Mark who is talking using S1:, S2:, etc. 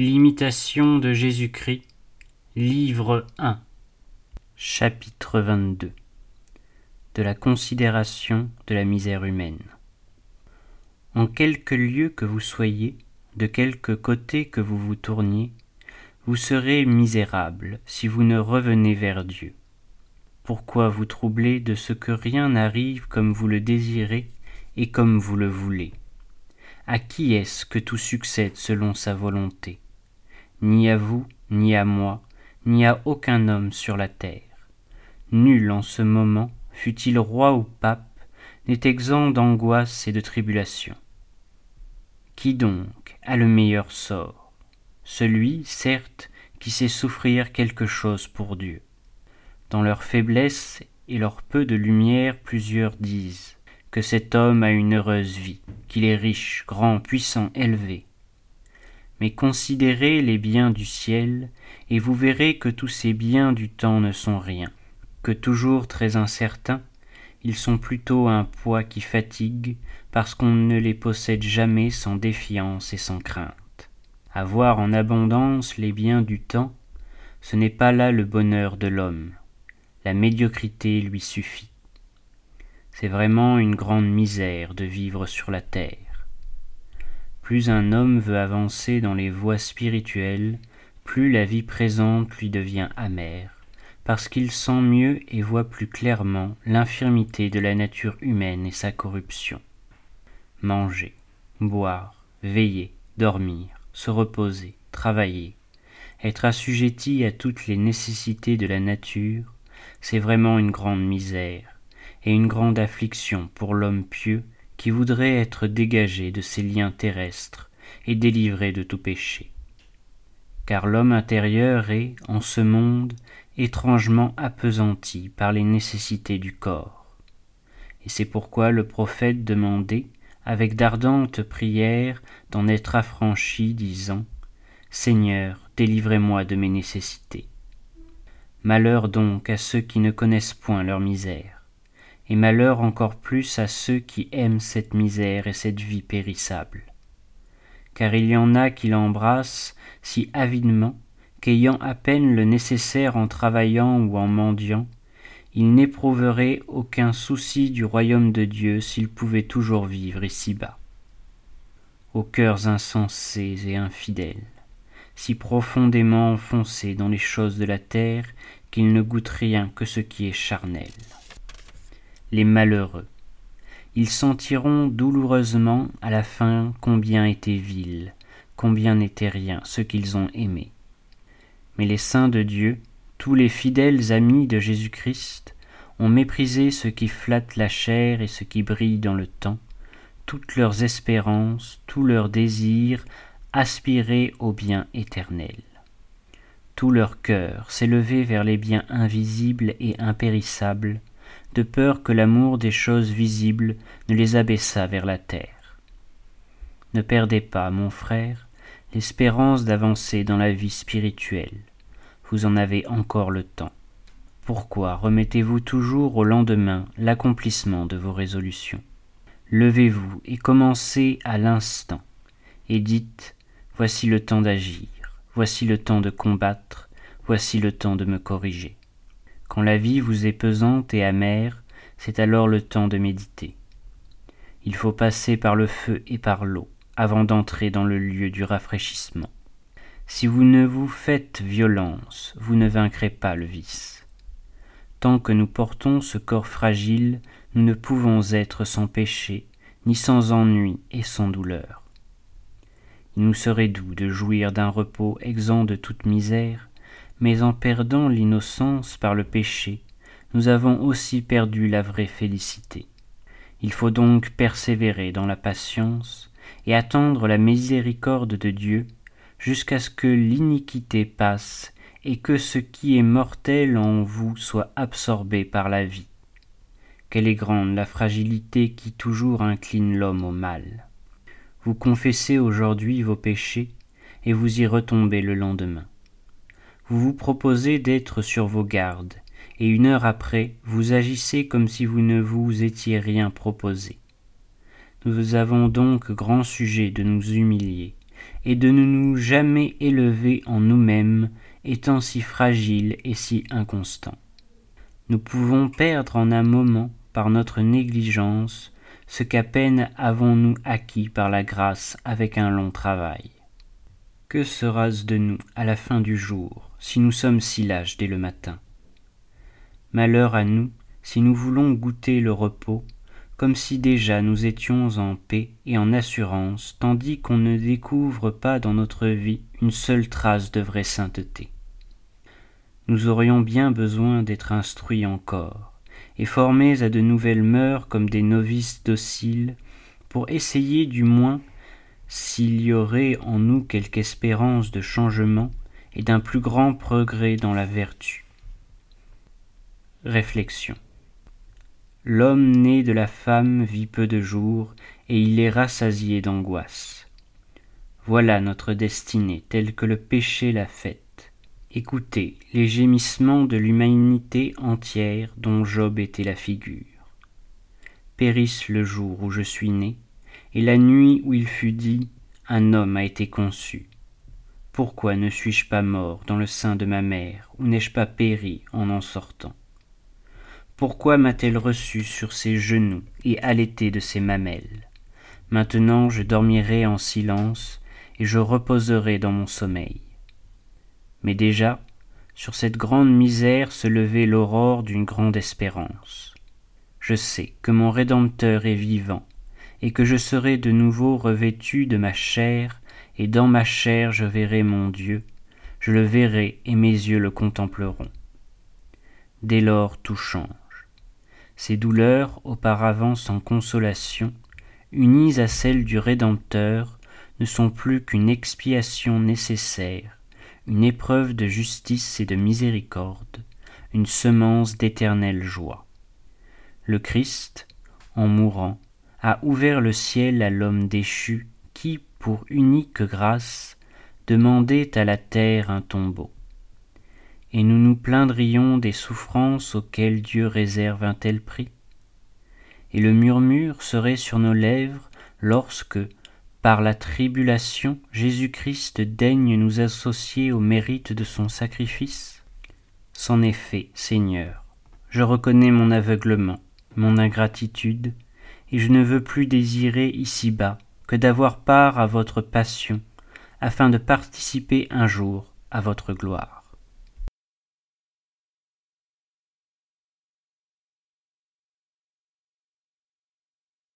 S1: L'imitation de Jésus-Christ, livre 1, chapitre 22 De la considération de la misère humaine. En quelque lieu que vous soyez, de quelque côté que vous vous tourniez, vous serez misérable si vous ne revenez vers Dieu. Pourquoi vous troubler de ce que rien n'arrive comme vous le désirez et comme vous le voulez? À qui est-ce que tout succède selon sa volonté? Ni à vous, ni à moi, ni à aucun homme sur la terre. Nul en ce moment, fût-il roi ou pape, n'est exempt d'angoisse et de tribulation. Qui donc a le meilleur sort? Celui, certes, qui sait souffrir quelque chose pour Dieu. Dans leur faiblesse et leur peu de lumière, plusieurs disent que cet homme a une heureuse vie, qu'il est riche, grand, puissant, élevé, mais considérez les biens du ciel, et vous verrez que tous ces biens du temps ne sont rien, que toujours très incertains, ils sont plutôt un poids qui fatigue, parce qu'on ne les possède jamais sans défiance et sans crainte. Avoir en abondance les biens du temps, ce n'est pas là le bonheur de l'homme, la médiocrité lui suffit. C'est vraiment une grande misère de vivre sur la terre. Plus un homme veut avancer dans les voies spirituelles, plus la vie présente lui devient amère, parce qu'il sent mieux et voit plus clairement l'infirmité de la nature humaine et sa corruption. Manger, boire, veiller, dormir, se reposer, travailler, être assujetti à toutes les nécessités de la nature, c'est vraiment une grande misère et une grande affliction pour l'homme pieux qui voudrait être dégagé de ses liens terrestres et délivré de tout péché. Car l'homme intérieur est, en ce monde, étrangement appesanti par les nécessités du corps. Et c'est pourquoi le prophète demandait, avec d'ardentes prières, d'en être affranchi, disant Seigneur, délivrez-moi de mes nécessités. Malheur donc à ceux qui ne connaissent point leur misère et malheur encore plus à ceux qui aiment cette misère et cette vie périssable. Car il y en a qui l'embrassent si avidement qu'ayant à peine le nécessaire en travaillant ou en mendiant, ils n'éprouveraient aucun souci du royaume de Dieu s'ils pouvaient toujours vivre ici-bas. Aux cœurs insensés et infidèles, si profondément enfoncés dans les choses de la terre qu'ils ne goûtent rien que ce qui est charnel les malheureux. Ils sentiront douloureusement à la fin combien était vil, combien n'était rien ce qu'ils ont aimé. Mais les saints de Dieu, tous les fidèles amis de Jésus-Christ, ont méprisé ce qui flatte la chair et ce qui brille dans le temps, toutes leurs espérances, tous leurs désirs aspirés au bien éternel. Tout leur cœur s'est levé vers les biens invisibles et impérissables, peur que l'amour des choses visibles ne les abaissât vers la terre. Ne perdez pas, mon frère, l'espérance d'avancer dans la vie spirituelle. Vous en avez encore le temps. Pourquoi remettez-vous toujours au lendemain l'accomplissement de vos résolutions? Levez-vous et commencez à l'instant, et dites Voici le temps d'agir, voici le temps de combattre, voici le temps de me corriger. Quand la vie vous est pesante et amère, c'est alors le temps de méditer. Il faut passer par le feu et par l'eau avant d'entrer dans le lieu du rafraîchissement. Si vous ne vous faites violence, vous ne vaincrez pas le vice. Tant que nous portons ce corps fragile, nous ne pouvons être sans péché, ni sans ennui et sans douleur. Il nous serait doux de jouir d'un repos exempt de toute misère, mais en perdant l'innocence par le péché, nous avons aussi perdu la vraie félicité. Il faut donc persévérer dans la patience et attendre la miséricorde de Dieu jusqu'à ce que l'iniquité passe et que ce qui est mortel en vous soit absorbé par la vie. Quelle est grande la fragilité qui toujours incline l'homme au mal. Vous confessez aujourd'hui vos péchés et vous y retombez le lendemain vous vous proposez d'être sur vos gardes, et une heure après, vous agissez comme si vous ne vous étiez rien proposé. Nous avons donc grand sujet de nous humilier, et de ne nous jamais élever en nous-mêmes, étant si fragiles et si inconstants. Nous pouvons perdre en un moment, par notre négligence, ce qu'à peine avons-nous acquis par la grâce avec un long travail. Que sera-ce de nous à la fin du jour, si nous sommes si lâches dès le matin Malheur à nous, si nous voulons goûter le repos, comme si déjà nous étions en paix et en assurance, tandis qu'on ne découvre pas dans notre vie une seule trace de vraie sainteté. Nous aurions bien besoin d'être instruits encore, et formés à de nouvelles mœurs comme des novices dociles, pour essayer du moins s'il y aurait en nous quelque espérance de changement et d'un plus grand progrès dans la vertu. Réflexion. L'homme né de la femme vit peu de jours, et il est rassasié d'angoisse. Voilà notre destinée telle que le péché l'a faite. Écoutez les gémissements de l'humanité entière dont Job était la figure. Périsse le jour où je suis né, et la nuit où il fut dit Un homme a été conçu. Pourquoi ne suis-je pas mort dans le sein de ma mère, ou n'ai-je pas péri en en sortant? Pourquoi m'a-t-elle reçu sur ses genoux et allaité de ses mamelles? Maintenant je dormirai en silence, et je reposerai dans mon sommeil. Mais déjà, sur cette grande misère se levait l'aurore d'une grande espérance. Je sais que mon Rédempteur est vivant, et que je serai de nouveau revêtu de ma chair, et dans ma chair je verrai mon Dieu, je le verrai et mes yeux le contempleront. Dès lors tout change. Ces douleurs, auparavant sans consolation, unies à celles du Rédempteur, ne sont plus qu'une expiation nécessaire, une épreuve de justice et de miséricorde, une semence d'éternelle joie. Le Christ, en mourant, a ouvert le ciel à l'homme déchu pour unique grâce, demandait à la terre un tombeau. Et nous nous plaindrions des souffrances auxquelles Dieu réserve un tel prix. Et le murmure serait sur nos lèvres lorsque, par la tribulation, Jésus-Christ daigne nous associer au mérite de son sacrifice C'en est fait, Seigneur. Je reconnais mon aveuglement, mon ingratitude, et je ne veux plus désirer ici-bas que d'avoir part à votre passion, afin de participer un jour à votre gloire.